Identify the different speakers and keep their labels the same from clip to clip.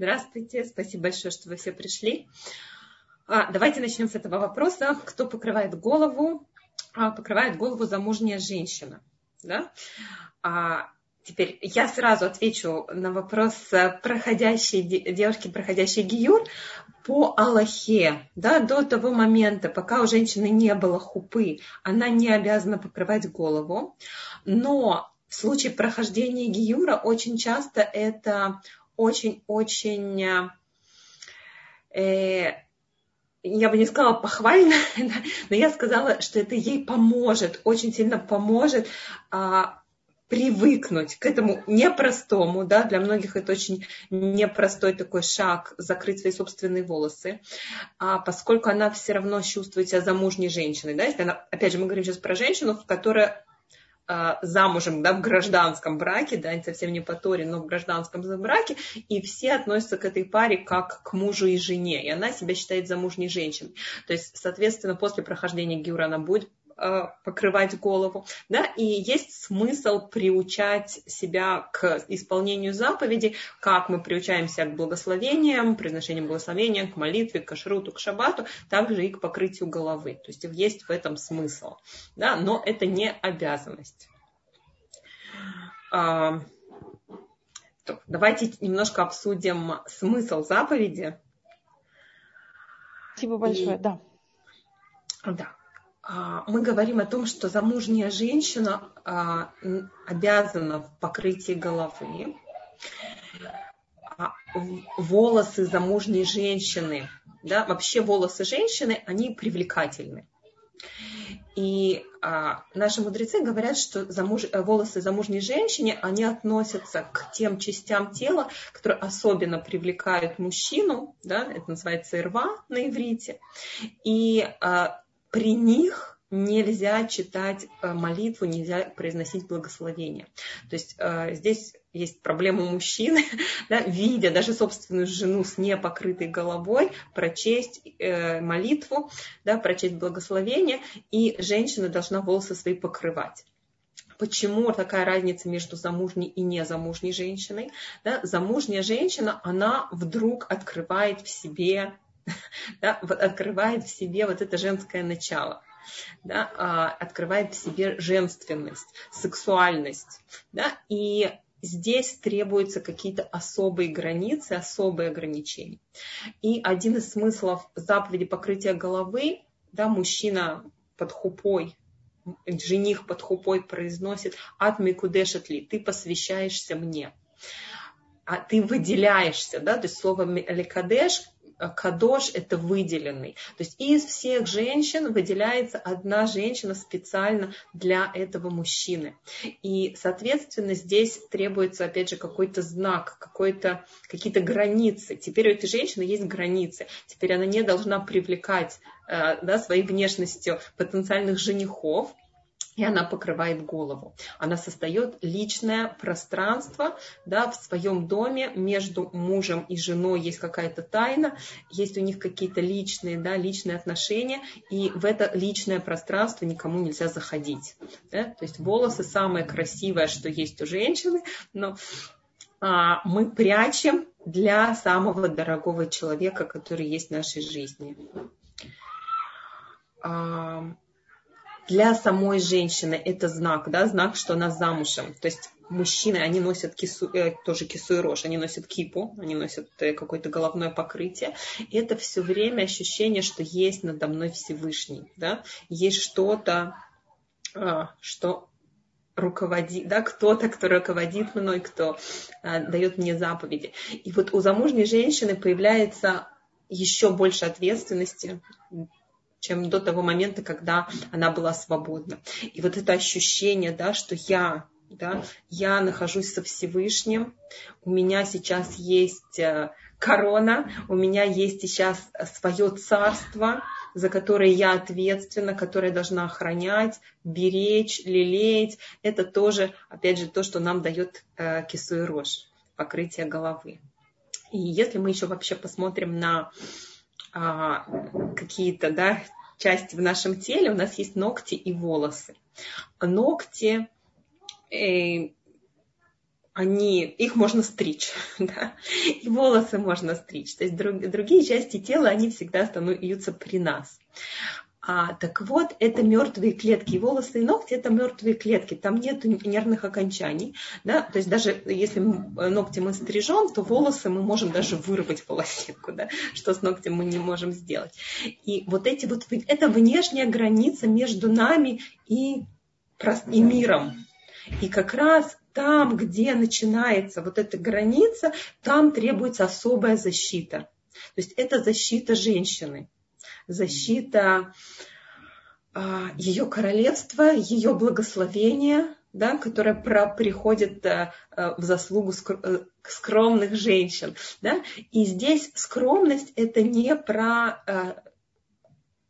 Speaker 1: Здравствуйте, спасибо большое, что вы все пришли. А, давайте начнем с этого вопроса. Кто покрывает голову? А, покрывает голову замужняя женщина. Да? А, теперь я сразу отвечу на вопрос проходящей, девушки, проходящей гиюр по Аллахе. Да, до того момента, пока у женщины не было хупы, она не обязана покрывать голову. Но в случае прохождения гиюра очень часто это очень-очень, э, я бы не сказала похвально, но я сказала, что это ей поможет, очень сильно поможет а, привыкнуть к этому непростому, да, для многих это очень непростой такой шаг, закрыть свои собственные волосы, а поскольку она все равно чувствует себя замужней женщиной, да, если она, опять же, мы говорим сейчас про женщину, которая замужем, да, в гражданском браке, да, совсем не по Торе, но в гражданском браке, и все относятся к этой паре как к мужу и жене, и она себя считает замужней женщиной. То есть, соответственно, после прохождения Гиура она будет покрывать голову, да, и есть смысл приучать себя к исполнению заповедей, как мы приучаемся к благословениям, произношению благословения, к молитве, к кашруту, к шабату, также и к покрытию головы. То есть есть в этом смысл, да, но это не обязанность. А, давайте немножко обсудим смысл заповеди.
Speaker 2: Спасибо большое, и... да.
Speaker 1: Да. А, мы говорим о том, что замужняя женщина а, обязана в покрытии головы. А, волосы замужней женщины, да, вообще волосы женщины, они привлекательны. И наши мудрецы говорят, что замуж, волосы замужней женщине, они относятся к тем частям тела, которые особенно привлекают мужчину, да, это называется ирва на иврите. И при них нельзя читать э, молитву, нельзя произносить благословение. То есть э, здесь есть проблема мужчины, да, видя даже собственную жену с непокрытой головой, прочесть э, молитву, да, прочесть благословение, и женщина должна волосы свои покрывать. Почему такая разница между замужней и незамужней женщиной? Да, замужняя женщина, она вдруг открывает в себе да, открывает в себе вот это женское начало. Да, а, открывает в себе женственность, сексуальность. Да, и здесь требуются какие-то особые границы, особые ограничения. И один из смыслов заповеди покрытия головы, да, мужчина под хупой, жених под хупой произносит «Ат микудешет ли» – «Ты посвящаешься мне» а ты выделяешься, да, то есть слово «лекадеш» кадош – это выделенный. То есть из всех женщин выделяется одна женщина специально для этого мужчины. И, соответственно, здесь требуется, опять же, какой-то знак, какой-то, какие-то границы. Теперь у этой женщины есть границы. Теперь она не должна привлекать э, да, своей внешностью потенциальных женихов, и она покрывает голову. Она создает личное пространство да, в своем доме между мужем и женой есть какая-то тайна, есть у них какие-то личные, да, личные отношения, и в это личное пространство никому нельзя заходить. Да? То есть волосы самое красивое, что есть у женщины, но а, мы прячем для самого дорогого человека, который есть в нашей жизни. А, для самой женщины это знак, да, знак, что она замужем. То есть мужчины, они носят кису, э, тоже кису и рожь, они носят кипу, они носят э, какое-то головное покрытие. И это все время ощущение, что есть надо мной Всевышний, да, есть что-то, э, что руководит, да, кто-то, кто руководит мной, кто э, дает мне заповеди. И вот у замужней женщины появляется еще больше ответственности, чем до того момента, когда она была свободна. И вот это ощущение, да, что я, да, я нахожусь со Всевышним, у меня сейчас есть э, корона, у меня есть сейчас свое царство, за которое я ответственна, которое должна охранять, беречь, лелеять. Это тоже, опять же, то, что нам дает э, кису и рожь, покрытие головы. И если мы еще вообще посмотрим на а, какие-то да, части в нашем теле, у нас есть ногти и волосы. Ногти, э, они, их можно стричь, да, и волосы можно стричь. То есть друг, другие части тела, они всегда остаются при нас. А, так вот, это мертвые клетки. Волосы и ногти это мертвые клетки. Там нет нервных окончаний. Да? То есть даже если ногти мы стрижем, то волосы мы можем даже вырвать волосинку, да? что с ногтем мы не можем сделать. И вот эти вот, это внешняя граница между нами и, и миром. И как раз там, где начинается вот эта граница, там требуется особая защита. То есть это защита женщины, защита а, ее королевства, ее благословения, да, которое про, приходит а, в заслугу э, скромных женщин. Да? И здесь скромность это не про а,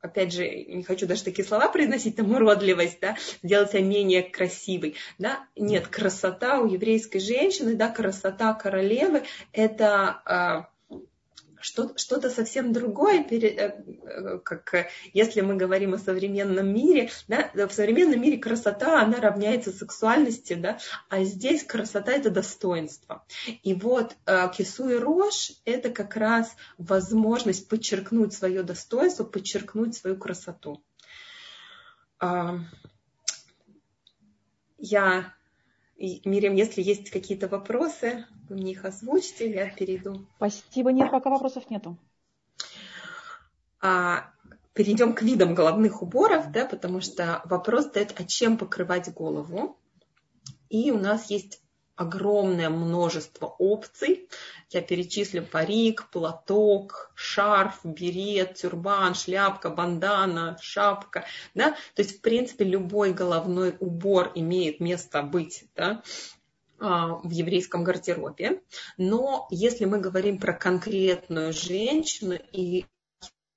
Speaker 1: опять же, не хочу даже такие слова произносить, там уродливость, да, сделать себя менее красивой, да, нет, красота у еврейской женщины, да, красота королевы, это что, что-то совсем другое, э, как если мы говорим о современном мире, да, в современном мире красота, она равняется сексуальности, да, а здесь красота это достоинство. И вот э, кису и рожь это как раз возможность подчеркнуть свое достоинство, подчеркнуть свою красоту. Я и, Мирим, если есть какие-то вопросы, вы мне их озвучьте, я перейду.
Speaker 2: Спасибо, нет, пока вопросов нету.
Speaker 1: А, перейдем к видам головных уборов, да, потому что вопрос стоит, а чем покрывать голову. И у нас есть огромное множество опций. Я перечислю парик, платок, шарф, берет, тюрбан, шляпка, бандана, шапка. Да? То есть, в принципе, любой головной убор имеет место быть. Да? А, в еврейском гардеробе. Но если мы говорим про конкретную женщину и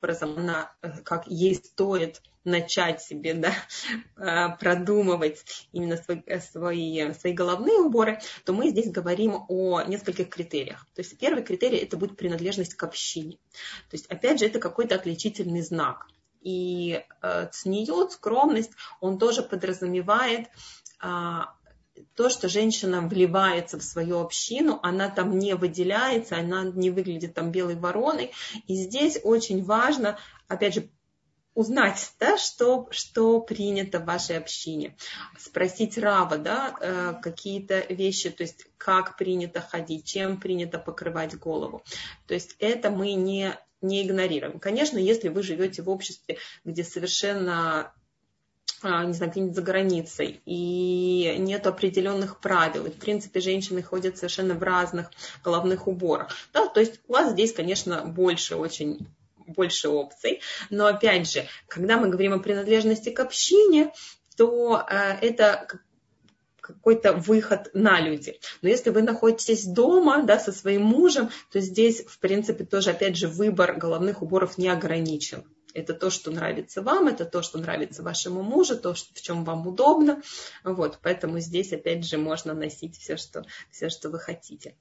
Speaker 1: образом она, э, как ей стоит начать себе да, а, продумывать именно свои, э, свои, свои головные уборы, то мы здесь говорим о нескольких критериях. То есть первый критерий это будет принадлежность к общине. То есть опять же это какой-то отличительный знак. И э, цниют, скромность, он тоже подразумевает а, то, что женщина вливается в свою общину, она там не выделяется, она не выглядит там белой вороной. И здесь очень важно, опять же, узнать, да, что, что принято в вашей общине. Спросить Рава, да, э, какие-то вещи, то есть как принято ходить, чем принято покрывать голову. То есть это мы не, не игнорируем. Конечно, если вы живете в обществе, где совершенно а, не знаю, где-нибудь за границей, и нет определенных правил. И, в принципе, женщины ходят совершенно в разных головных уборах. Да, то есть у вас здесь, конечно, больше очень больше опций. Но опять же, когда мы говорим о принадлежности к общине, то э, это какой-то выход на люди. Но если вы находитесь дома да, со своим мужем, то здесь, в принципе, тоже, опять же, выбор головных уборов не ограничен. Это то, что нравится вам, это то, что нравится вашему мужу, то, в чем вам удобно. Вот, поэтому здесь, опять же, можно носить все, что, все, что вы хотите.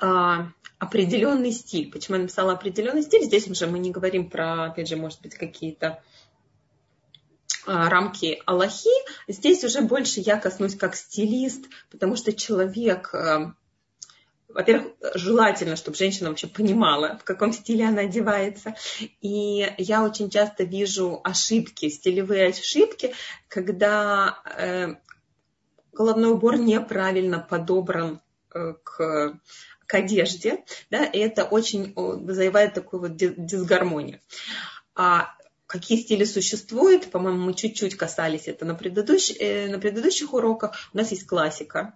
Speaker 1: А, определенный стиль. Почему я написала определенный стиль? Здесь уже мы не говорим про, опять же, может быть, какие-то а, рамки Аллахи. Здесь уже больше я коснусь как стилист, потому что человек, а, во-первых, желательно, чтобы женщина вообще понимала, в каком стиле она одевается. И я очень часто вижу ошибки, стилевые ошибки, когда э, головной убор неправильно подобран э, к к одежде, да, и это очень вызывает такую вот дисгармонию. А какие стили существуют, по-моему, мы чуть-чуть касались это на, предыдущ, э, на предыдущих уроках. У нас есть классика,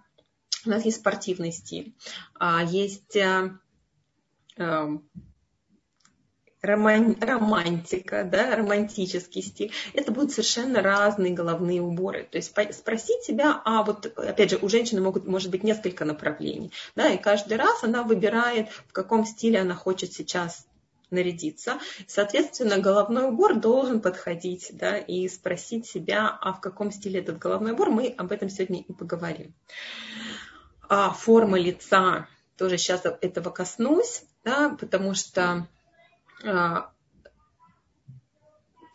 Speaker 1: у нас есть спортивный стиль, а есть э, романтика, да, романтический стиль. Это будут совершенно разные головные уборы. То есть спросить себя, а вот, опять же, у женщины могут, может быть несколько направлений, да, и каждый раз она выбирает, в каком стиле она хочет сейчас нарядиться. Соответственно, головной убор должен подходить, да, и спросить себя, а в каком стиле этот головной убор, мы об этом сегодня и поговорим. А форма лица, тоже сейчас этого коснусь, да, потому что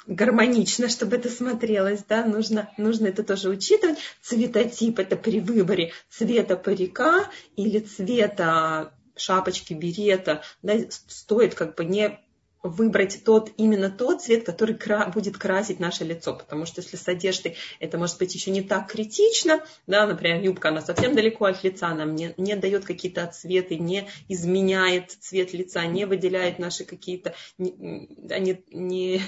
Speaker 1: гармонично, чтобы это смотрелось, да, нужно, нужно это тоже учитывать. Цветотип это при выборе цвета парика или цвета шапочки, берета, да, стоит как бы не выбрать тот, именно тот цвет, который кра будет красить наше лицо. Потому что если с одеждой это может быть еще не так критично, да, например, юбка, она совсем далеко от лица, она не, не дает какие-то отцветы, не изменяет цвет лица, не выделяет наши какие-то не, не, не,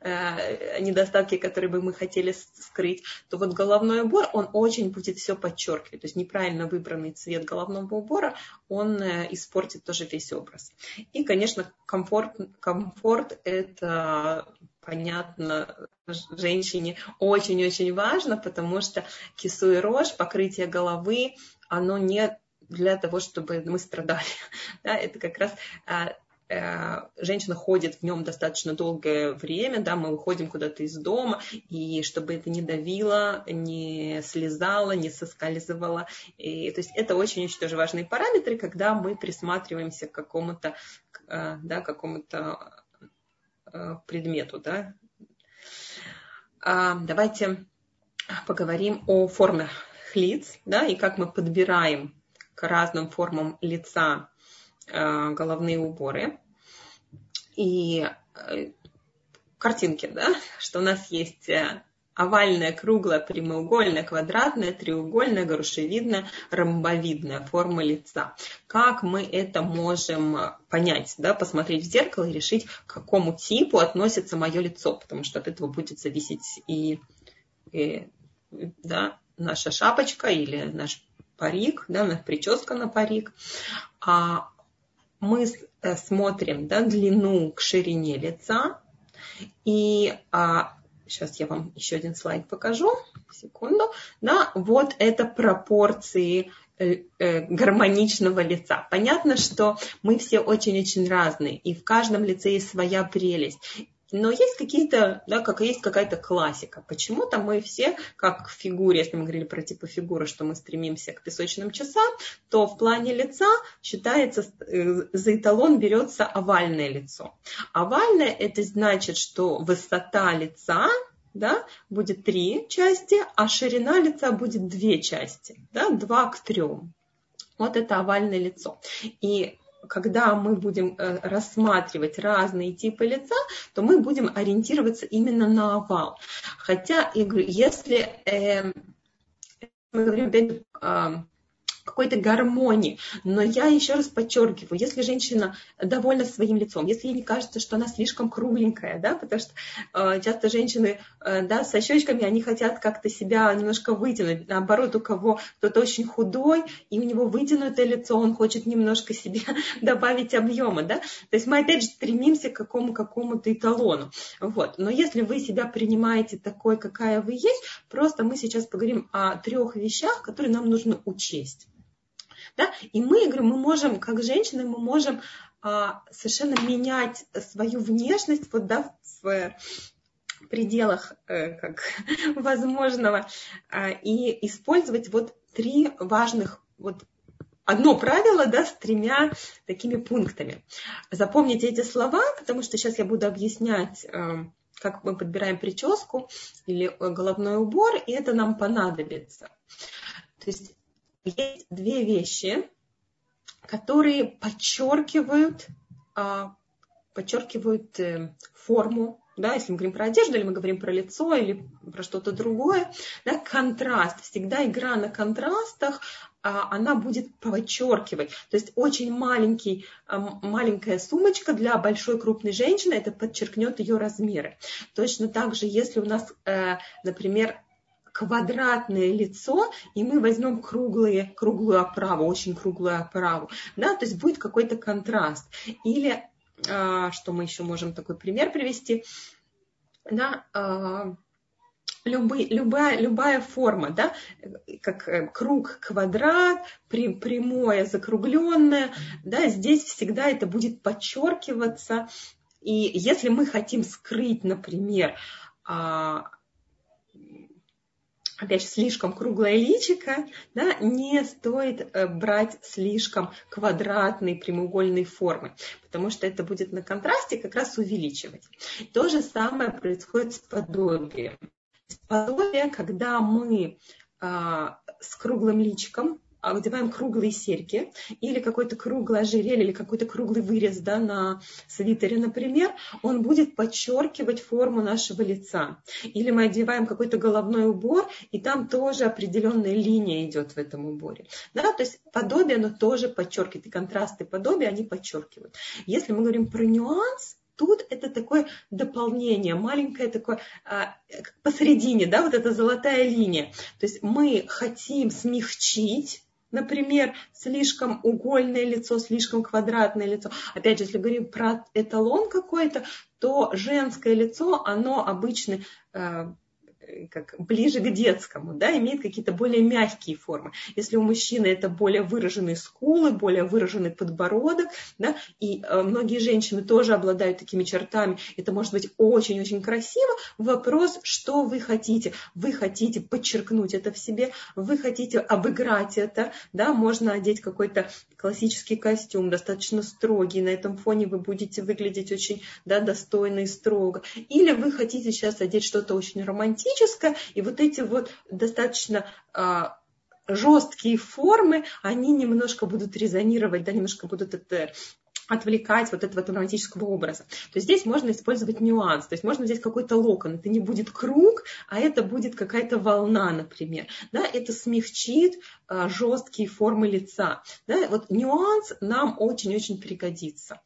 Speaker 1: э, недостатки, которые бы мы хотели скрыть, то вот головной убор, он очень будет все подчеркивать. То есть неправильно выбранный цвет головного убора, он э, испортит тоже весь образ. И, конечно, комфорт, комфорт это понятно, женщине очень-очень важно, потому что кису и рожь, покрытие головы, оно не для того, чтобы мы страдали. Да, это как раз а, женщина ходит в нем достаточно долгое время, да, мы выходим куда-то из дома, и чтобы это не давило, не слезало, не соскальзывало. И, то есть это очень-очень тоже важные параметры, когда мы присматриваемся к какому-то, э, да, какому-то э, предмету. Да. А, давайте поговорим о формах лиц, да, и как мы подбираем к разным формам лица Э, головные уборы. И э, картинки, да, что у нас есть э, овальная, круглая, прямоугольная, квадратная, треугольная, грушевидная, ромбовидная форма лица. Как мы это можем понять, да, посмотреть в зеркало и решить, к какому типу относится мое лицо, потому что от этого будет зависеть и, и да, наша шапочка или наш парик, да, наша прическа на парик. А мы э, смотрим да, длину к ширине лица. И а, сейчас я вам еще один слайд покажу. Секунду. Да, вот это пропорции э, э, гармоничного лица. Понятно, что мы все очень-очень разные, и в каждом лице есть своя прелесть. Но есть какие-то, да, как есть какая-то классика. Почему-то мы все, как в фигуре, если мы говорили про типы фигуры, что мы стремимся к песочным часам, то в плане лица считается, э, за эталон берется овальное лицо. Овальное это значит, что высота лица да, будет три части, а ширина лица будет две части, да, два к трем. Вот это овальное лицо. И когда мы будем э, рассматривать разные типы лица, то мы будем ориентироваться именно на овал. Хотя, я говорю, если э, мы говорим опять, какой-то гармонии. Но я еще раз подчеркиваю, если женщина довольна своим лицом, если ей не кажется, что она слишком кругленькая, да, потому что э, часто женщины э, да, со щечками, они хотят как-то себя немножко вытянуть. Наоборот, у кого кто-то очень худой, и у него вытянутое лицо, он хочет немножко себе добавить объема. Да? То есть мы опять же стремимся к какому, какому-то эталону. Вот. Но если вы себя принимаете такой, какая вы есть, просто мы сейчас поговорим о трех вещах, которые нам нужно учесть. Да? И мы, говорю, мы можем, как женщины, мы можем а, совершенно менять свою внешность вот, да, в пределах э, как, возможного а, и использовать вот три важных вот одно правило, да, с тремя такими пунктами. Запомните эти слова, потому что сейчас я буду объяснять, э, как мы подбираем прическу или головной убор, и это нам понадобится. То есть есть две вещи, которые подчеркивают, а, подчеркивают э, форму, да, если мы говорим про одежду, или мы говорим про лицо, или про что-то другое, да, контраст, всегда игра на контрастах, а, она будет подчеркивать. То есть очень маленький, а, маленькая сумочка для большой крупной женщины, это подчеркнет ее размеры. Точно так же, если у нас, э, например, квадратное лицо, и мы возьмем круглые, круглую оправу, очень круглую оправу, да, то есть будет какой-то контраст. Или, а, что мы еще можем такой пример привести, да, а, любые, любая, любая форма, да, как э, круг, квадрат, прямое, закругленное, да, здесь всегда это будет подчеркиваться. И если мы хотим скрыть, например, а, опять же, слишком круглое личико, да, не стоит э, брать слишком квадратные прямоугольные формы, потому что это будет на контрасте как раз увеличивать. То же самое происходит с подобием. Подобие, когда мы а, с круглым личиком одеваем круглые серьги или какой-то круглый ожерелье или какой-то круглый вырез да, на свитере, например, он будет подчеркивать форму нашего лица. Или мы одеваем какой-то головной убор, и там тоже определенная линия идет в этом уборе. Да, то есть подобие, оно тоже подчеркивает, и контрасты подобия, они подчеркивают. Если мы говорим про нюанс, тут это такое дополнение, маленькое такое а, посередине, да, вот эта золотая линия. То есть мы хотим смягчить Например, слишком угольное лицо, слишком квадратное лицо. Опять же, если говорим про эталон какой-то, то женское лицо, оно обычно э, как ближе к детскому, да, имеет какие-то более мягкие формы. Если у мужчины это более выраженные скулы, более выраженный подбородок, да, и э, многие женщины тоже обладают такими чертами, это может быть очень-очень красиво. Вопрос, что вы хотите? Вы хотите подчеркнуть это в себе, вы хотите обыграть это, да, можно одеть какой-то классический костюм, достаточно строгий, на этом фоне вы будете выглядеть очень да, достойно и строго. Или вы хотите сейчас одеть что-то очень романтическое, и вот эти вот достаточно а, жесткие формы, они немножко будут резонировать, да, немножко будут это отвлекать вот этого романтического образа. То есть здесь можно использовать нюанс, то есть можно взять какой-то локон, это не будет круг, а это будет какая-то волна, например. Да, это смягчит а, жесткие формы лица. Да, вот нюанс нам очень-очень пригодится.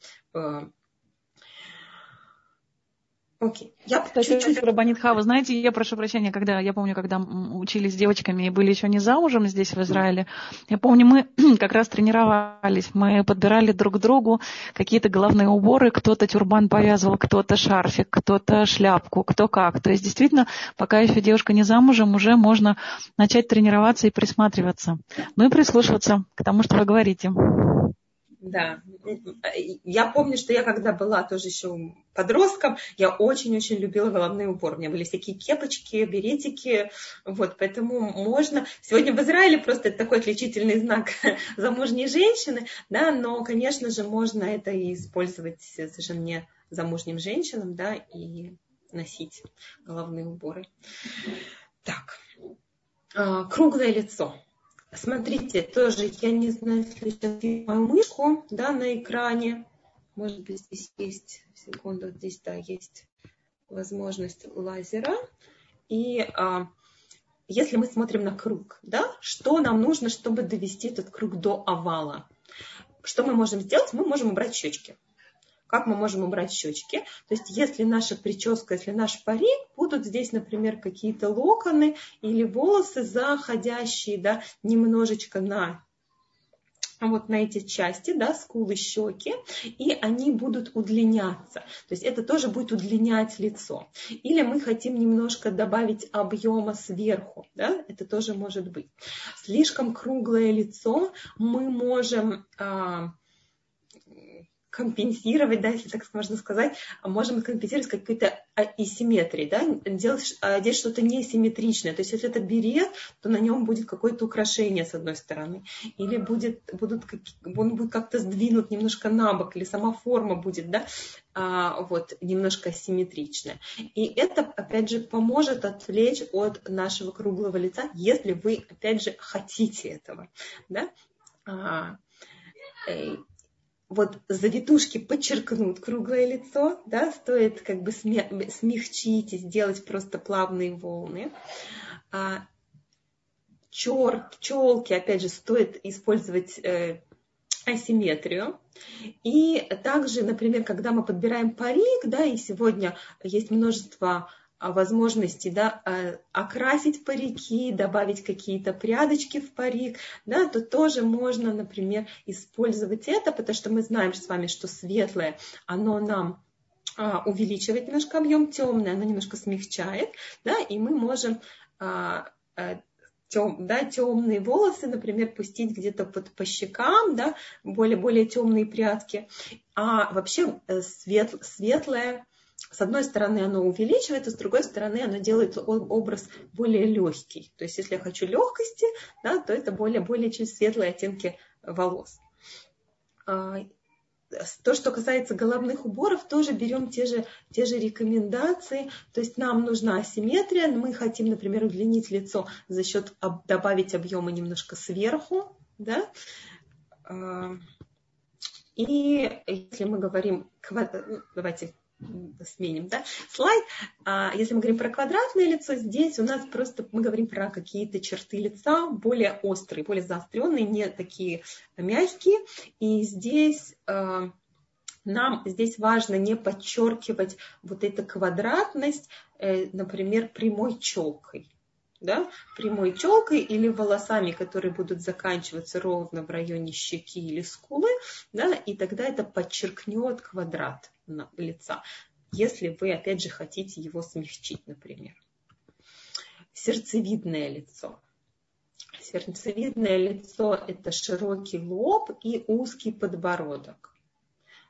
Speaker 2: Окей. Я Кстати, чуть-чуть... Рабанит Хава, знаете, я прошу прощения, когда, я помню, когда учились с девочками и были еще не замужем здесь, в Израиле, я помню, мы как раз тренировались, мы подбирали друг другу какие-то головные уборы, кто-то тюрбан повязывал, кто-то шарфик, кто-то шляпку, кто как. То есть, действительно, пока еще девушка не замужем, уже можно начать тренироваться и присматриваться. Ну и прислушиваться к тому, что вы говорите.
Speaker 1: Да, я помню, что я когда была тоже еще подростком, я очень-очень любила головные уборы. У меня были всякие кепочки, беретики, вот, поэтому можно... Сегодня в Израиле просто это такой отличительный знак замужней женщины, да, но, конечно же, можно это и использовать совершенно не замужним женщинам, да, и носить головные уборы. Так, а, круглое лицо. Смотрите, тоже я не знаю, если сейчас мою мышку да, на экране. Может быть, здесь есть, секунду, здесь, да, есть возможность лазера. И а, если мы смотрим на круг, да, что нам нужно, чтобы довести этот круг до овала? Что мы можем сделать? Мы можем убрать щечки как мы можем убрать щечки. То есть если наша прическа, если наш парик, будут здесь, например, какие-то локоны или волосы заходящие да, немножечко на вот на эти части, да, скулы, щеки, и они будут удлиняться. То есть это тоже будет удлинять лицо. Или мы хотим немножко добавить объема сверху, да, это тоже может быть. Слишком круглое лицо мы можем а, компенсировать, да, если так можно сказать, можем компенсировать какой-то асимметрии, да, делать, одеть что-то несимметричное. То есть если это берет, то на нем будет какое-то украшение с одной стороны. Или будет, будут, он будет как-то сдвинут немножко на бок, или сама форма будет, да, а, вот, немножко асимметричная. И это, опять же, поможет отвлечь от нашего круглого лица, если вы, опять же, хотите этого, да. Вот завитушки подчеркнут круглое лицо, да, стоит как бы смягчить и сделать просто плавные волны. А, чер, челки, опять же, стоит использовать э, асимметрию. И также, например, когда мы подбираем парик, да, и сегодня есть множество возможности да, э, окрасить парики, добавить какие-то прядочки в парик, да, то тоже можно, например, использовать это, потому что мы знаем с вами, что светлое, оно нам а, увеличивает немножко объем, темное, оно немножко смягчает, да, и мы можем а, а, тем, да, темные волосы, например, пустить где-то под, по щекам, да, более, более темные прядки. А вообще э, свет, светлое с одной стороны оно увеличивает, а с другой стороны оно делает образ более легкий. То есть если я хочу легкости, да, то это более, более чуть светлые оттенки волос. А, то, что касается головных уборов, тоже берем те же, те же рекомендации. То есть нам нужна асимметрия. Мы хотим, например, удлинить лицо за счет добавить объема немножко сверху. Да? А, и если мы говорим, давайте сменим, да, слайд. А, если мы говорим про квадратное лицо, здесь у нас просто мы говорим про какие-то черты лица более острые, более заостренные, не такие мягкие. И здесь а, нам здесь важно не подчеркивать вот эту квадратность, э, например, прямой челкой да, прямой челкой или волосами, которые будут заканчиваться ровно в районе щеки или скулы, да, и тогда это подчеркнет квадрат лица, если вы, опять же, хотите его смягчить, например. Сердцевидное лицо. Сердцевидное лицо – это широкий лоб и узкий подбородок.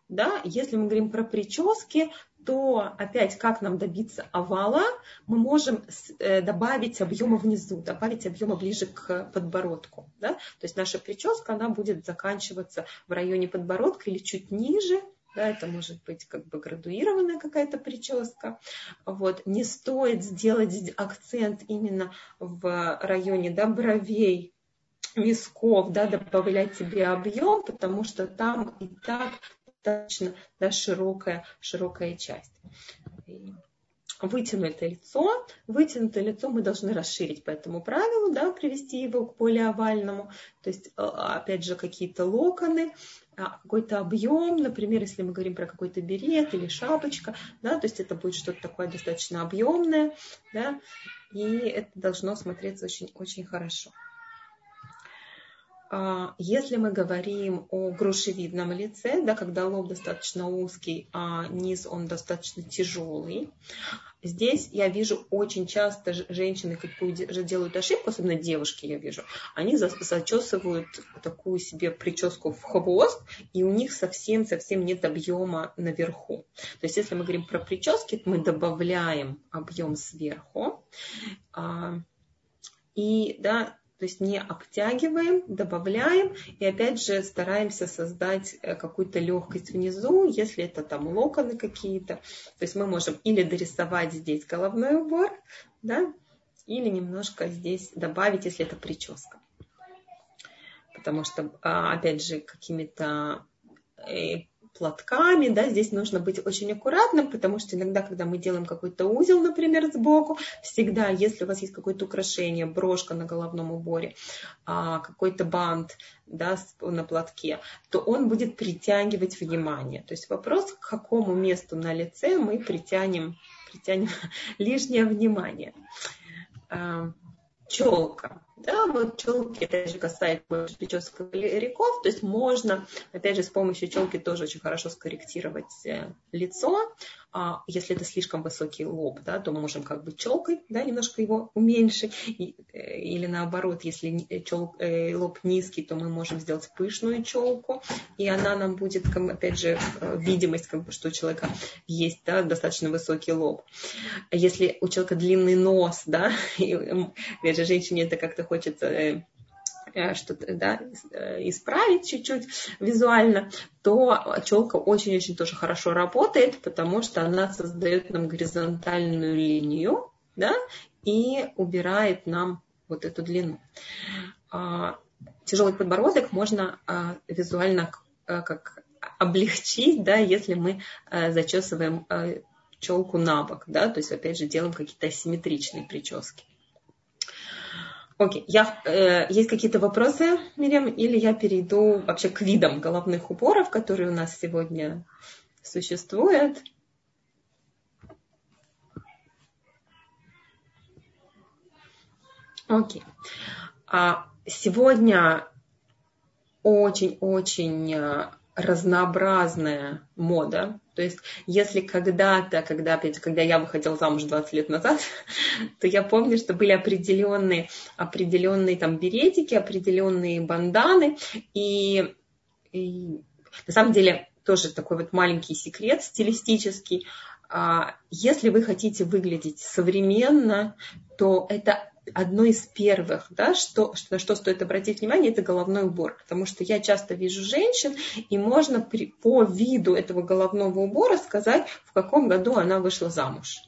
Speaker 1: Да? Если мы говорим про прически, то опять как нам добиться овала, мы можем э, добавить объема внизу, добавить объема ближе к подбородку. Да? То есть наша прическа, она будет заканчиваться в районе подбородка или чуть ниже, да, это может быть как бы градуированная какая-то прическа. Вот. Не стоит сделать акцент именно в районе да, бровей, висков, да, добавлять себе объем, потому что там и так достаточно да, широкая, широкая часть. Вытянутое лицо. Вытянутое лицо мы должны расширить по этому правилу, да, привести его к более овальному. То есть, э, опять же, какие-то локоны, а, какой-то объем, например, если мы говорим про какой-то берет или шапочка, да, то есть это будет что-то такое достаточно объемное, да, и это должно смотреться очень, очень хорошо. А, если мы говорим о грушевидном лице, да, когда лоб достаточно узкий, а низ он достаточно тяжелый, здесь я вижу очень часто женщины какую делают ошибку, особенно девушки я вижу, они зачесывают такую себе прическу в хвост, и у них совсем-совсем нет объема наверху. То есть если мы говорим про прически, мы добавляем объем сверху, а, и да, то есть не обтягиваем, добавляем и опять же стараемся создать э, какую-то легкость внизу, если это там локоны какие-то. То есть мы можем или дорисовать здесь головной убор, да, или немножко здесь добавить, если это прическа. Потому что, а, опять же, какими-то э, платками, да, здесь нужно быть очень аккуратным, потому что иногда, когда мы делаем какой-то узел, например, сбоку, всегда, если у вас есть какое-то украшение, брошка на головном уборе, а, какой-то бант, да, на платке, то он будет притягивать внимание. То есть вопрос, к какому месту на лице мы притянем, притянем лишнее внимание. А, челка. Да, вот челки, опять же, касается больше прически париков, то есть можно, опять же, с помощью челки тоже очень хорошо скорректировать э, лицо. А если это слишком высокий лоб, да, то можем как бы челкой, да, немножко его уменьшить. Э, или наоборот, если э, чел, лоб низкий, то мы можем сделать пышную челку, и она нам будет, опять же, видимость, как бы, что у человека есть да, достаточно высокий лоб. Если у человека длинный нос, да, и, опять же, женщине это как-то хочется э, э, что-то да, э, исправить чуть-чуть визуально, то челка очень-очень тоже хорошо работает, потому что она создает нам горизонтальную линию да, и убирает нам вот эту длину. А, тяжелый подбородок можно а, визуально как облегчить, да, если мы зачесываем челку на бок, да, то есть опять же делаем какие-то асимметричные прически. Окей, я, э, есть какие-то вопросы, Мирям, или я перейду вообще к видам головных уборов, которые у нас сегодня существуют? Окей. А сегодня очень-очень э, разнообразная мода. То есть, если когда-то, когда, опять, когда я выходила замуж 20 лет назад, то я помню, что были определенные, определенные там беретики, определенные банданы, и, и на самом деле тоже такой вот маленький секрет стилистический. А, если вы хотите выглядеть современно, то это одно из первых, да, что, на что стоит обратить внимание, это головной убор. Потому что я часто вижу женщин, и можно при, по виду этого головного убора сказать, в каком году она вышла замуж.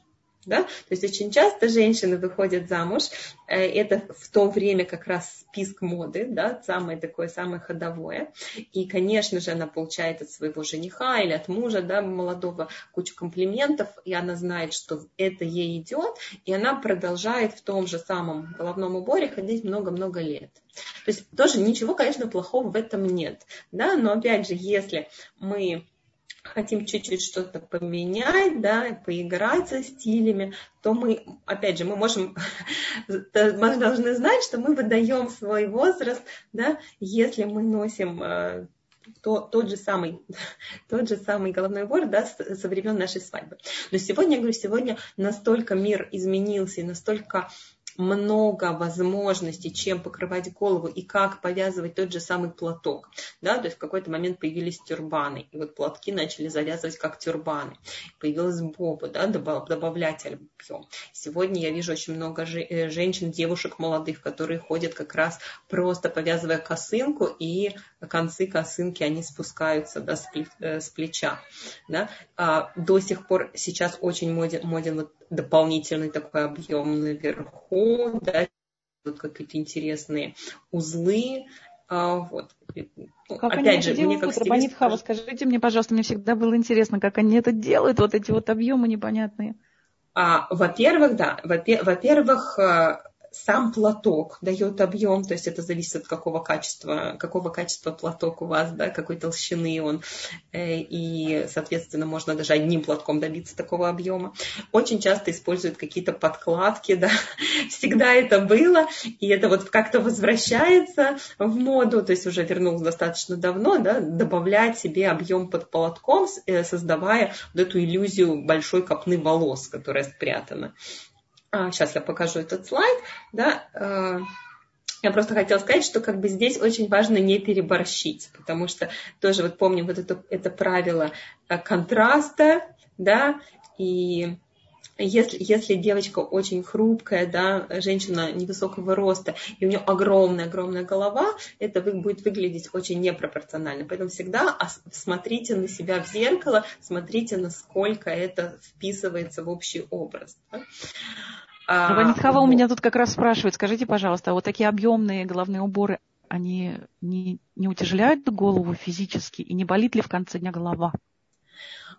Speaker 1: Да? То есть очень часто женщины выходят замуж, э, это в то время как раз список моды, да, самое такое, самое ходовое. И, конечно же, она получает от своего жениха или от мужа да, молодого кучу комплиментов, и она знает, что это ей идет, и она продолжает в том же самом головном уборе ходить много-много лет. То есть тоже ничего, конечно, плохого в этом нет. Да? Но опять же, если мы хотим чуть-чуть что-то поменять, да, поиграть со стилями, то мы, опять же, мы можем, мы должны знать, что мы выдаем свой возраст, да, если мы носим э, то, тот, же самый, тот же самый головной убор да, со времен нашей свадьбы. Но сегодня, я говорю, сегодня настолько мир изменился и настолько много возможностей, чем покрывать голову и как повязывать тот же самый платок. Да? То есть в какой-то момент появились тюрбаны, и вот платки начали завязывать как тюрбаны. Появилась боба, да, добавлять объем. Сегодня я вижу очень много э, женщин, девушек молодых, которые ходят как раз просто повязывая косынку, и концы косынки, они спускаются да, э, с плеча. Да? А до сих пор сейчас очень моден, моден вот дополнительный такой объем наверху, да, вот какие-то интересные узлы, а, вот.
Speaker 2: Ну, как Опять они же, это мне как стилист... Хава, скажите мне, пожалуйста, мне всегда было интересно, как они это делают, вот эти вот объемы непонятные.
Speaker 1: А, во-первых, да, во-первых, э, сам платок дает объем, то есть это зависит от какого качества, какого качества платок у вас, да, какой толщины он, э, и, соответственно, можно даже одним платком добиться такого объема. Очень часто используют какие-то подкладки, да, всегда это было, и это вот как-то возвращается в моду, то есть уже вернулось достаточно давно, да, добавлять себе объем под платком, э, создавая вот эту иллюзию большой копны волос, которая спрятана. А, сейчас я покажу этот слайд, да, э, я просто хотела сказать, что как бы здесь очень важно не переборщить, потому что тоже вот помним вот это, это правило э, контраста, да, и если, если девочка очень хрупкая, да, женщина невысокого роста, и у нее огромная-огромная голова, это будет выглядеть очень непропорционально. Поэтому всегда смотрите на себя в зеркало, смотрите, насколько это вписывается в общий образ. Да.
Speaker 2: А, Ванитхава у меня тут как раз спрашивает, скажите, пожалуйста, а вот такие объемные головные уборы, они не, не утяжеляют голову физически и не болит ли в конце дня голова?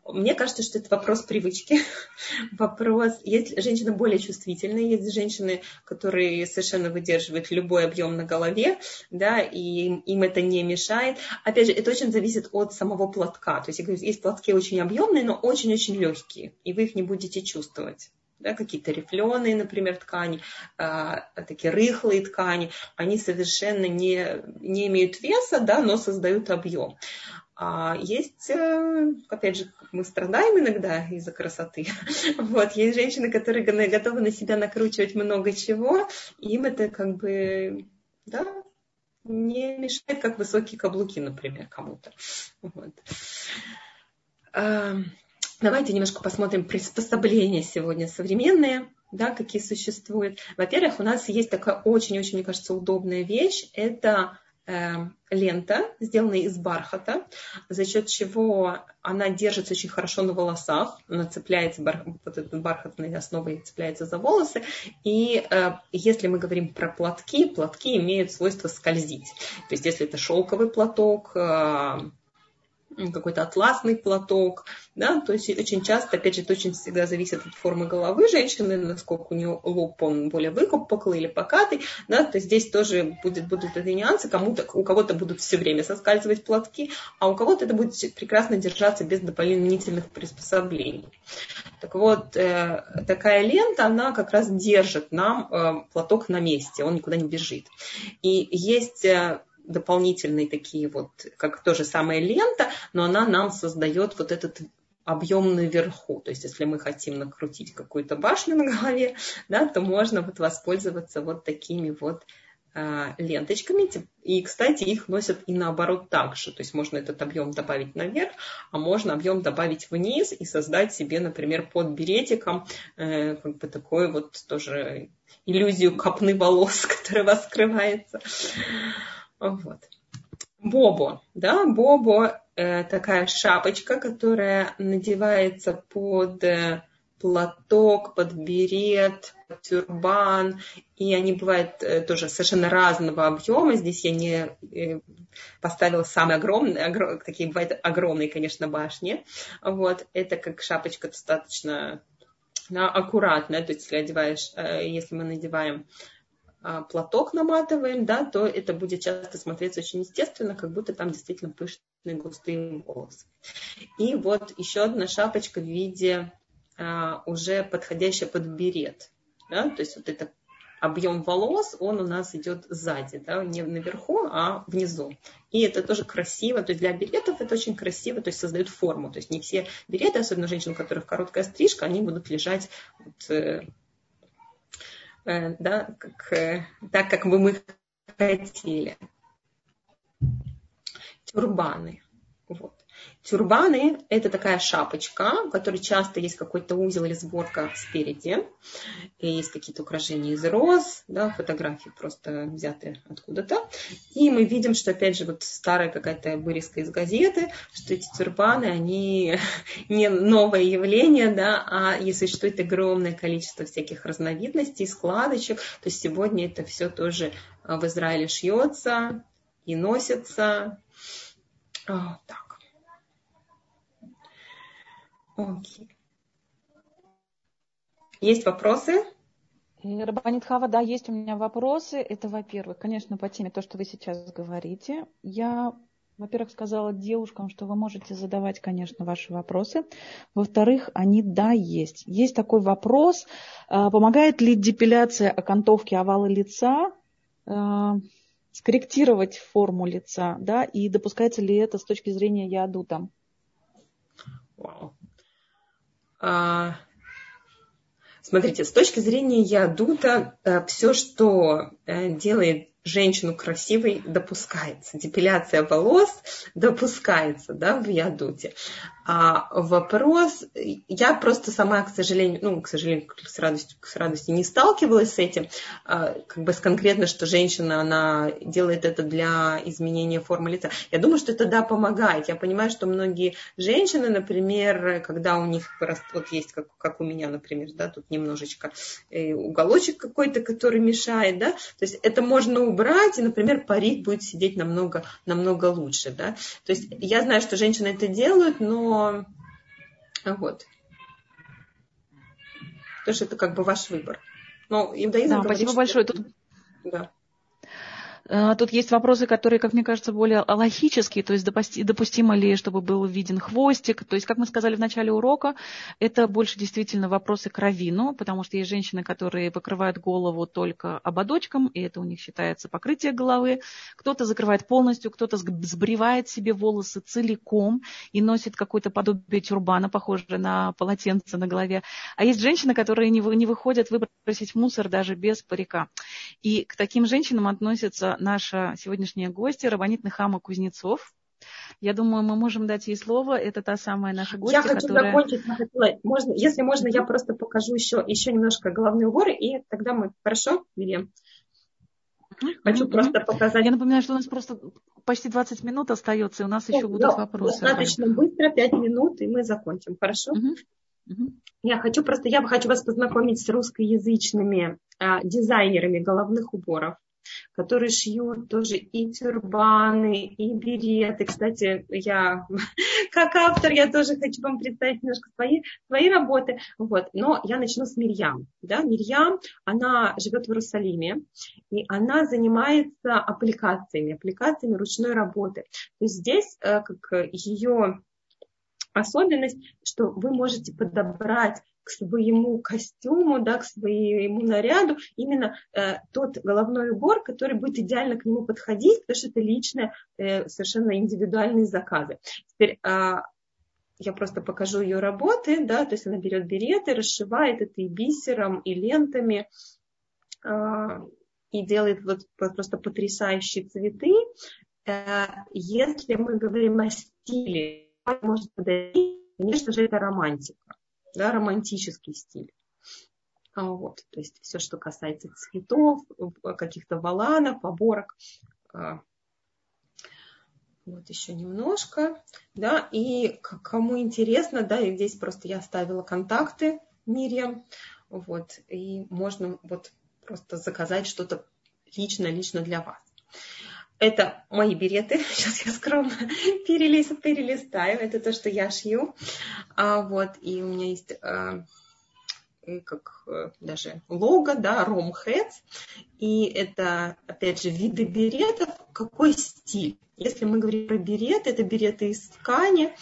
Speaker 1: Мне кажется, что это вопрос привычки. вопрос, есть женщины более чувствительные, есть женщины, которые совершенно выдерживают любой объем на голове, да, и им это не мешает. Опять же, это очень зависит от самого платка. То есть, я говорю, есть платки очень объемные, но очень-очень легкие, и вы их не будете чувствовать да, какие-то рифленые, например, ткани, э, такие рыхлые ткани, они совершенно не, не имеют веса, да, но создают объем. А есть, э, опять же, мы страдаем иногда из-за красоты. Вот, есть женщины, которые готовы на себя накручивать много чего, им это как бы, да, не мешает, как высокие каблуки, например, кому-то. Вот. Давайте немножко посмотрим приспособления сегодня современные, да, какие существуют. Во-первых, у нас есть такая очень-очень, мне кажется, удобная вещь. Это э, лента, сделанная из бархата, за счет чего она держится очень хорошо на волосах, она цепляется, вот этой бархатной основой цепляется за волосы. И э, если мы говорим про платки, платки имеют свойство скользить. То есть если это шелковый платок, э, какой-то атласный платок, да, то есть очень часто, опять же, это очень всегда зависит от формы головы женщины, насколько у нее лоб, он более выкупоклый или покатый, да, то здесь тоже будет, будут эти нюансы, кому-то, у кого-то будут все время соскальзывать платки, а у кого-то это будет прекрасно держаться без дополнительных приспособлений. Так вот, э, такая лента, она как раз держит нам э, платок на месте, он никуда не бежит. И есть э, дополнительные такие вот, как то же самое лента, но она нам создает вот этот объем наверху. То есть, если мы хотим накрутить какую-то башню на голове, да, то можно вот воспользоваться вот такими вот а, ленточками. И, кстати, их носят и наоборот также. То есть можно этот объем добавить наверх, а можно объем добавить вниз и создать себе, например, под беретиком э, как бы такой вот тоже иллюзию копны волос, которая вас скрывается. Вот. Бобо, да, бобо э, такая шапочка, которая надевается под э, платок, под берет, под тюрбан, и они бывают э, тоже совершенно разного объема. Здесь я не э, поставила самые огромные, огром, такие бывают огромные, конечно, башни. Вот, это как шапочка достаточно да, аккуратная, то есть если одеваешь, э, если мы надеваем платок наматываем, да, то это будет часто смотреться очень естественно, как будто там действительно пышные густые волосы. И вот еще одна шапочка в виде а, уже подходящая под берет. Да, то есть вот это объем волос, он у нас идет сзади, да, не наверху, а внизу. И это тоже красиво, то есть для беретов это очень красиво, то есть создают форму. То есть не все береты, особенно женщин, у которых короткая стрижка, они будут лежать вот, Э, да, как, э, так, как бы мы хотели. Тюрбаны. Вот. Тюрбаны – это такая шапочка, в которой часто есть какой-то узел или сборка спереди. И есть какие-то украшения из роз, да, фотографии просто взяты откуда-то. И мы видим, что, опять же, вот старая какая-то вырезка из газеты, что эти тюрбаны, они не новое явление, да, а если существует огромное количество всяких разновидностей, складочек, то сегодня это все тоже в Израиле шьется и носится. Так. Окей. Есть вопросы?
Speaker 2: Рабанит Хава, да, есть у меня вопросы. Это, во-первых, конечно, по теме то, что вы сейчас говорите. Я, во-первых, сказала девушкам, что вы можете задавать, конечно, ваши вопросы. Во-вторых, они, да, есть. Есть такой вопрос, а, помогает ли депиляция окантовки овала лица а, скорректировать форму лица, да, и допускается ли это с точки зрения ядута?
Speaker 1: Wow. А, смотрите, с точки зрения ядута, э, все, что э, делает женщину красивой допускается. Депиляция волос допускается да, в ядуте. А вопрос, я просто сама, к сожалению, ну, к сожалению, с радостью, с радостью не сталкивалась с этим, а, как бы с конкретно, что женщина, она делает это для изменения формы лица. Я думаю, что это, да, помогает. Я понимаю, что многие женщины, например, когда у них вот есть, как, как у меня, например, да, тут немножечко э, уголочек какой-то, который мешает, да, то есть это можно убрать, и, например, парик будет сидеть намного, намного лучше, да. То есть я знаю, что женщины это делают, но вот. Потому что это как бы ваш выбор.
Speaker 2: Но иудаизм да, спасибо большое. Тут... Да. Э, тут есть вопросы, которые, как мне кажется, более логические, то есть допустимо ли, чтобы был виден хвостик. То есть, как мы сказали в начале урока, это больше действительно вопросы к равину, потому что есть женщины, которые покрывают голову только ободочком, и это у них считается покрытие головы. Кто-то закрывает полностью, кто-то сбривает себе волосы целиком и носит какое-то подобие тюрбана, похожее на полотенце на голове. А есть женщины, которые не выходят выбросить мусор даже без парика. И к таким женщинам относятся наша сегодняшняя гостья, Рабанит Нехама Кузнецов. Я думаю, мы можем дать ей слово. Это та самая наша гостья,
Speaker 1: Я хочу которая... закончить. Можно, если можно, я просто покажу еще, еще немножко головные уборы, и тогда мы... Хорошо, Мирьям?
Speaker 2: Хочу mm-hmm. просто показать. Я напоминаю, что у нас просто почти 20 минут остается, и у нас ну, еще будут вопросы.
Speaker 1: Достаточно быстро, 5 минут, и мы закончим. Хорошо? Mm-hmm. Mm-hmm. Я хочу просто, я хочу вас познакомить с русскоязычными а, дизайнерами головных уборов которые шьют тоже и тюрбаны, и береты. Кстати, я как автор, я тоже хочу вам представить немножко свои, свои работы. Вот. Но я начну с Мирьям. Да? Мирьям, она живет в Иерусалиме, и она занимается аппликациями, аппликациями ручной работы. То есть здесь э, как ее особенность, что вы можете подобрать к своему костюму, да, к своему наряду именно э, тот головной убор, который будет идеально к нему подходить, потому что это личные, э, совершенно индивидуальные заказы. Теперь э, я просто покажу ее работы, да, то есть она берет береты, расшивает это и бисером, и лентами. Э, и делает вот просто потрясающие цветы. Э, если мы говорим о стиле, может подойти, конечно же, это романтика, да, романтический стиль. А вот, то есть все, что касается цветов, каких-то валанов, оборок. А, вот еще немножко, да, и кому интересно, да, и здесь просто я оставила контакты Мирьям, вот, и можно вот просто заказать что-то лично, лично для вас. Это мои береты. Сейчас я скромно перелист, перелистаю. Это то, что я шью. А, вот, и у меня есть а, как э, даже лого, да, ромхэт. И это, опять же, виды беретов. Какой стиль? Если мы говорим про береты, это береты из ткани,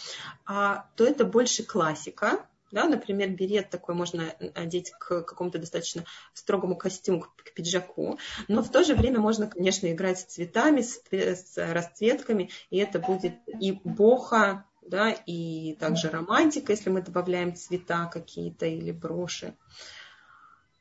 Speaker 1: а, то это больше классика. Да, например, берет такой можно одеть к какому-то достаточно строгому костюму, к пиджаку. Но в то же время можно, конечно, играть с цветами, с, с расцветками, и это будет и бога, да, и также романтика, если мы добавляем цвета какие-то или броши.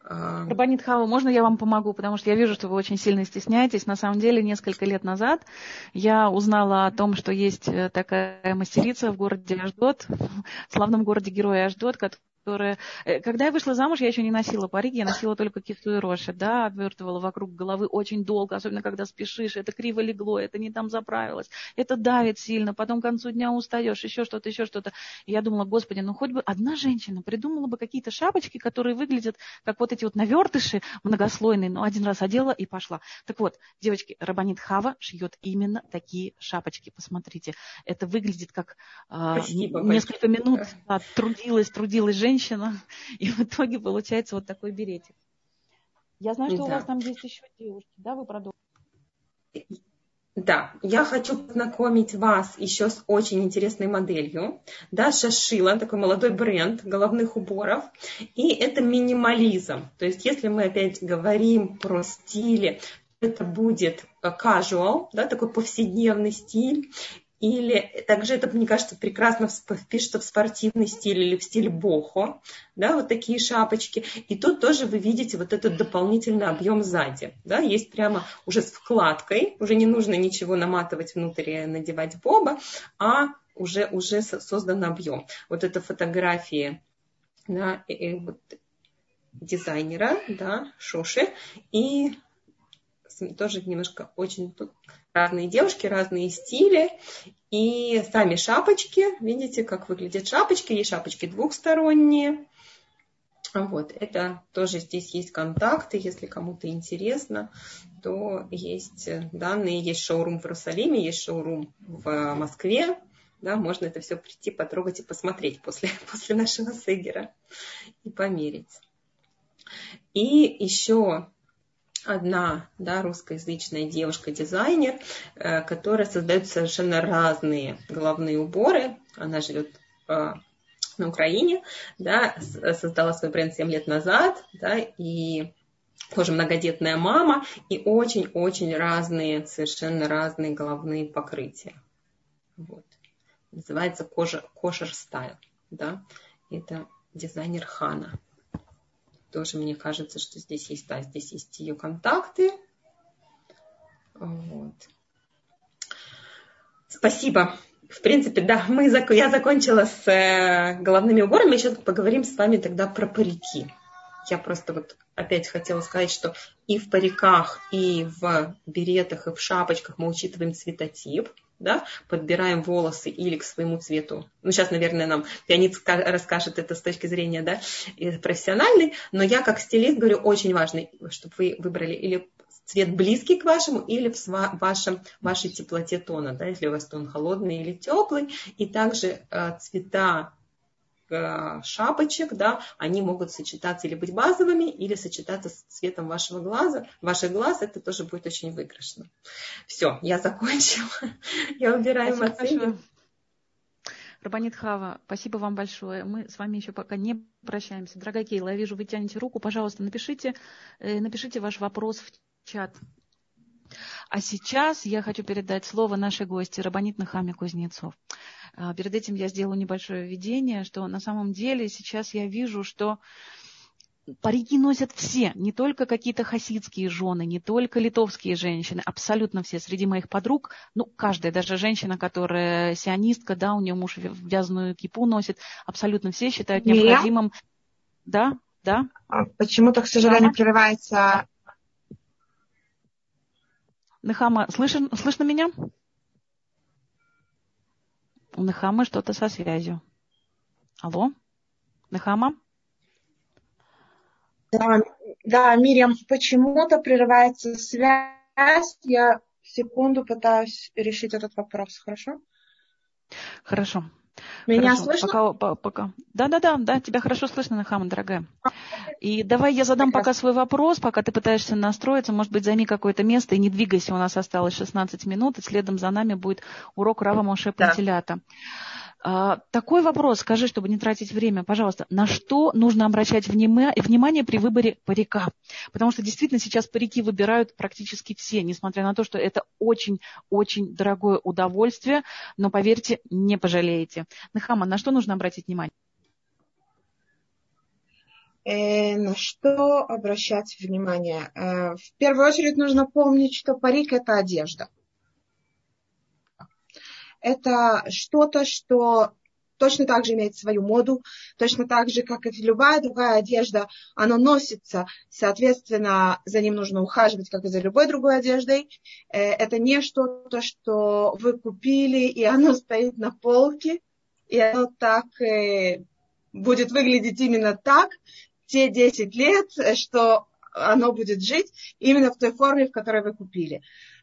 Speaker 2: А, Рабанит Хава, можно я вам помогу? Потому что я вижу, что вы очень сильно стесняетесь. На самом деле, несколько лет назад я узнала о том, что есть э, такая мастерица в городе Аждот, в славном городе Героя Аждот, которая... Э, когда я вышла замуж, я еще не носила парики, я носила только кису и роши, да, обвертывала вокруг головы очень долго, особенно когда спешишь, это криво легло, это не там заправилось, это давит сильно, потом к концу дня устаешь, еще что-то, еще что-то. И я думала, господи, ну хоть бы одна женщина придумала бы какие-то шапочки, которые выглядят как вот эти вот навертыши многослойные, но один раз одела и пошла. Так вот, девочки, Рабанит Хава шьет именно такие шапочки, посмотрите. Это выглядит как э, несколько минут да, трудилась, трудилась женщина, женщина, и в итоге получается вот такой беретик. Я знаю, что да. у вас там есть еще девушки, да, вы продолжите?
Speaker 1: Да, я хочу познакомить вас еще с очень интересной моделью. Да, Шашила, такой молодой бренд головных уборов. И это минимализм. То есть, если мы опять говорим про стили, это будет casual, да, такой повседневный стиль. Или также это, мне кажется, прекрасно впишется в спортивный стиль или в стиль бохо, да, вот такие шапочки. И тут тоже вы видите вот этот дополнительный объем сзади, да, есть прямо уже с вкладкой, уже не нужно ничего наматывать внутрь и надевать боба, а уже, уже создан объем. Вот это фотографии да, и, и вот дизайнера, да, Шоши, и тоже немножко очень разные девушки, разные стили. И сами шапочки, видите, как выглядят шапочки. Есть шапочки двухсторонние. Вот, это тоже здесь есть контакты, если кому-то интересно, то есть данные, есть шоурум в Иерусалиме, есть шоурум в Москве, да, можно это все прийти, потрогать и посмотреть после, после нашего сегера и померить. И еще одна да, русскоязычная девушка-дизайнер, э, которая создает совершенно разные головные уборы. Она живет э, на Украине, да, создала свой бренд 7 лет назад, да, и тоже многодетная мама, и очень-очень разные, совершенно разные головные покрытия. Вот. Называется кожа, кошер стайл, да, это дизайнер Хана. Тоже мне кажется, что здесь есть, да, здесь есть ее контакты. Вот. Спасибо. В принципе, да, мы, я закончила с э, головными уборами. Сейчас поговорим с вами тогда про парики. Я просто вот опять хотела сказать, что и в париках, и в беретах, и в шапочках мы учитываем цветотип да, подбираем волосы или к своему цвету. Ну, сейчас, наверное, нам пианист расскажет это с точки зрения да, профессиональной, но я как стилист говорю, очень важно, чтобы вы выбрали или цвет близкий к вашему или в вашем, вашей теплоте тона, да, если у вас тон холодный или теплый, и также э, цвета шапочек, да, они могут сочетаться или быть базовыми, или сочетаться с цветом вашего глаза, ваших глаз, это тоже будет очень выигрышно. Все, я закончила. Я убираю Спасибо
Speaker 2: Рабанит Хава, спасибо вам большое. Мы с вами еще пока не прощаемся. Дорогая Кейла, я вижу, вы тянете руку. Пожалуйста, напишите, э, напишите ваш вопрос в чат. А сейчас я хочу передать слово нашей гости, Рабанит Нахаме Кузнецов. А, перед этим я сделаю небольшое введение, что на самом деле сейчас я вижу, что парики носят все, не только какие-то хасидские жены, не только литовские женщины, абсолютно все. Среди моих подруг, ну, каждая, даже женщина, которая сионистка, да, у нее муж вязаную кипу носит, абсолютно все считают необходимым. Мия? Да, да.
Speaker 3: А почему-то, к сожалению, прерывается...
Speaker 2: Нахама, слышно, слышно меня? У Нахамы что-то со связью. Алло? Нахама?
Speaker 3: Да, да, Мириам, почему-то прерывается связь. Я секунду пытаюсь решить этот вопрос, хорошо?
Speaker 2: Хорошо.
Speaker 3: Меня
Speaker 2: хорошо.
Speaker 3: слышно?
Speaker 2: Пока, пока. Да, да, да, да, тебя хорошо слышно, Нахама, дорогая. И давай я задам пока свой вопрос, пока ты пытаешься настроиться. Может быть, займи какое-то место и не двигайся. У нас осталось 16 минут, и следом за нами будет урок Рава Моше Пантелята. Да. Такой вопрос, скажи, чтобы не тратить время, пожалуйста, на что нужно обращать внимание при выборе парика? Потому что действительно сейчас парики выбирают практически все, несмотря на то, что это очень-очень дорогое удовольствие, но поверьте, не пожалеете. Нахама, на что нужно обратить внимание?
Speaker 3: Э, на что обращать внимание? Э, в первую очередь нужно помнить, что парик – это одежда – это что-то, что точно так же имеет свою моду, точно так же, как и любая другая одежда, оно носится, соответственно, за ним нужно ухаживать, как и за любой другой одеждой. Э, это не что-то, что вы купили, и оно стоит на полке, и оно так будет выглядеть именно так те 10 лет, что оно будет жить именно в той форме, в которой вы купили.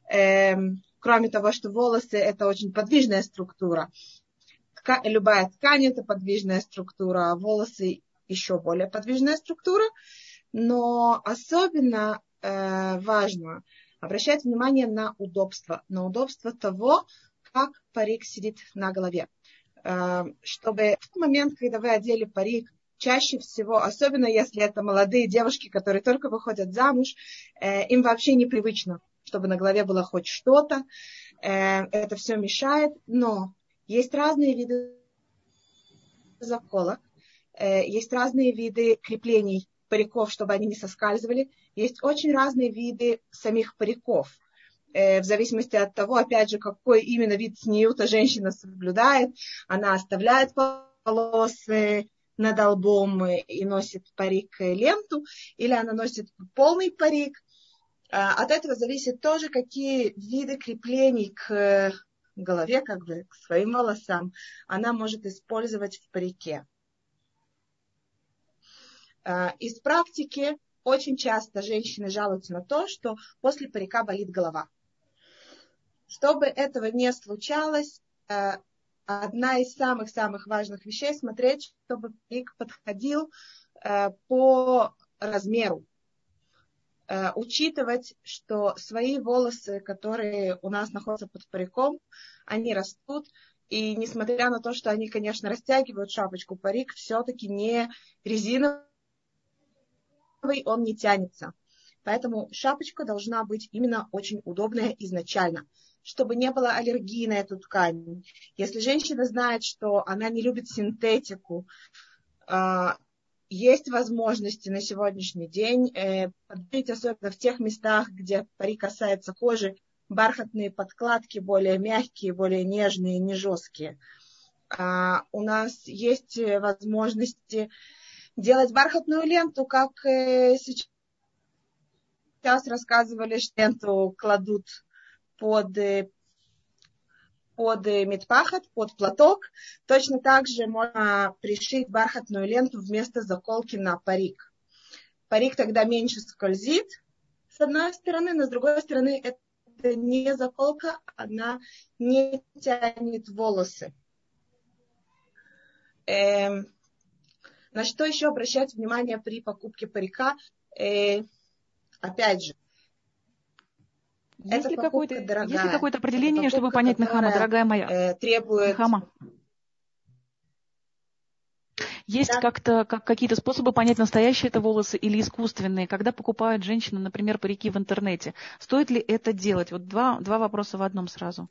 Speaker 3: Эм, кроме того, что волосы это очень подвижная структура. Тка, любая ткань это подвижная структура, а волосы еще более подвижная структура. Но особенно э, важно обращать внимание на удобство, на удобство того, как парик сидит на голове. Э, чтобы в тот момент, когда вы одели парик, чаще всего, особенно если это молодые девушки, которые только выходят замуж, э, им вообще непривычно чтобы на голове было хоть что-то. Э, это все мешает, но есть разные виды заколок, э, есть разные виды креплений париков, чтобы они не соскальзывали. Есть очень разные виды самих париков. Э, в зависимости от того, опять же, какой именно вид сниюта женщина соблюдает, она оставляет волосы над лбом и носит парик ленту, или она носит полный парик, а, от этого зависит тоже, какие виды креплений к голове, как бы к своим волосам, она может использовать в парике. А, из практики очень часто женщины жалуются на то, что после парика болит голова. Чтобы этого не случалось, а, одна из самых-самых важных вещей смотреть, чтобы парик подходил по размеру Э, учитывать, что свои волосы, которые у нас находятся под париком, они растут, и несмотря на то, что они, конечно, растягивают шапочку, парик все-таки не резиновый, он не тянется. Поэтому шапочка должна быть именно очень удобная изначально, чтобы не было аллергии на эту ткань. Если женщина знает, что она не любит синтетику, а, есть возможности на сегодняшний день э, подбить, особенно в тех местах, где пари касается кожи, бархатные подкладки более мягкие, более нежные, не жесткие. А у нас есть э, возможности делать бархатную ленту, как э, сейчас рассказывали, что ленту кладут под э, под медпахот, под платок. Точно так же можно пришить бархатную ленту вместо заколки на парик. Парик тогда меньше скользит, с одной стороны, но с другой стороны это не заколка, она не тянет волосы. Эм, на что еще обращать внимание при покупке парика? Э, опять же,
Speaker 2: есть ли какое-то, есть ли какое-то определение, чтобы понять Нахама, дорогая моя?
Speaker 3: Э, требует...
Speaker 2: Нахама. Есть да. как-то как, какие-то способы понять, настоящие это волосы или искусственные, когда покупают женщины, например, парики в интернете. Стоит ли это делать? Вот два, два вопроса в одном сразу.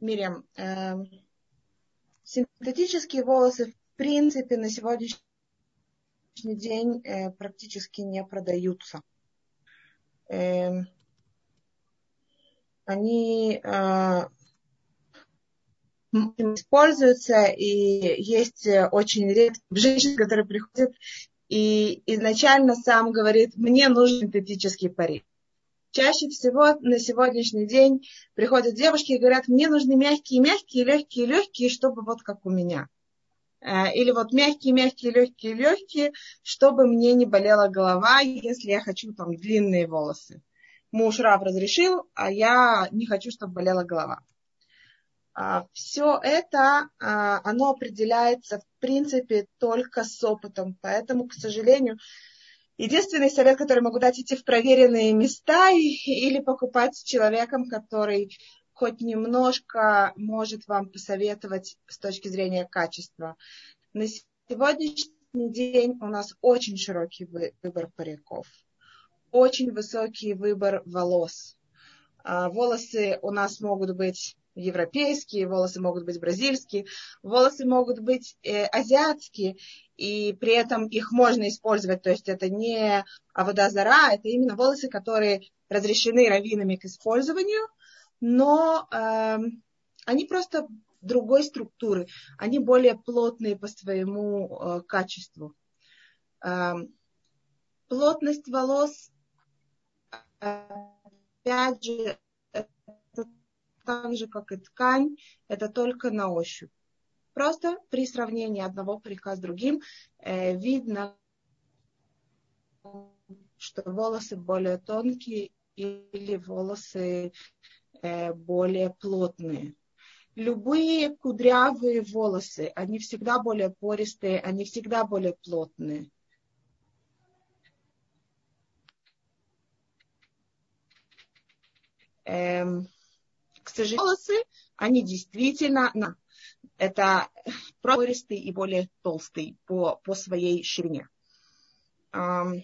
Speaker 3: Мирям, э, синтетические волосы принципе на сегодняшний день э, практически не продаются. Э, они э, используются, и есть очень редкие женщины, которые приходят и изначально сам говорит, мне нужен синтетический парик. Чаще всего на сегодняшний день приходят девушки и говорят, мне нужны мягкие, мягкие, легкие, легкие, чтобы вот как у меня. Э, или вот мягкие, мягкие, легкие, легкие, чтобы мне не болела голова, если я хочу там длинные волосы. Муж Рав разрешил, а я не хочу, чтобы болела голова. А, Все это, а, оно определяется в принципе только с опытом. Поэтому, к сожалению, единственный совет, который могу дать, идти в проверенные места или покупать с человеком, который хоть немножко может вам посоветовать с точки зрения качества. На сегодняшний день у нас очень широкий выбор париков, очень высокий выбор волос. А, волосы у нас могут быть европейские, волосы могут быть бразильские, волосы могут быть э, азиатские, и при этом их можно использовать, то есть это не аводазара, это именно волосы, которые разрешены раввинами к использованию, но э, они просто другой структуры, они более плотные по своему э, качеству. Э, плотность волос, опять же, так же, как и ткань, это только на ощупь. Просто при сравнении одного парика с другим э, видно, что волосы более тонкие или волосы более плотные. Любые кудрявые волосы, они всегда более пористые, они всегда более плотные. Эм, к сожалению, волосы, они действительно это пористый и более толстый по, по своей ширине. Um,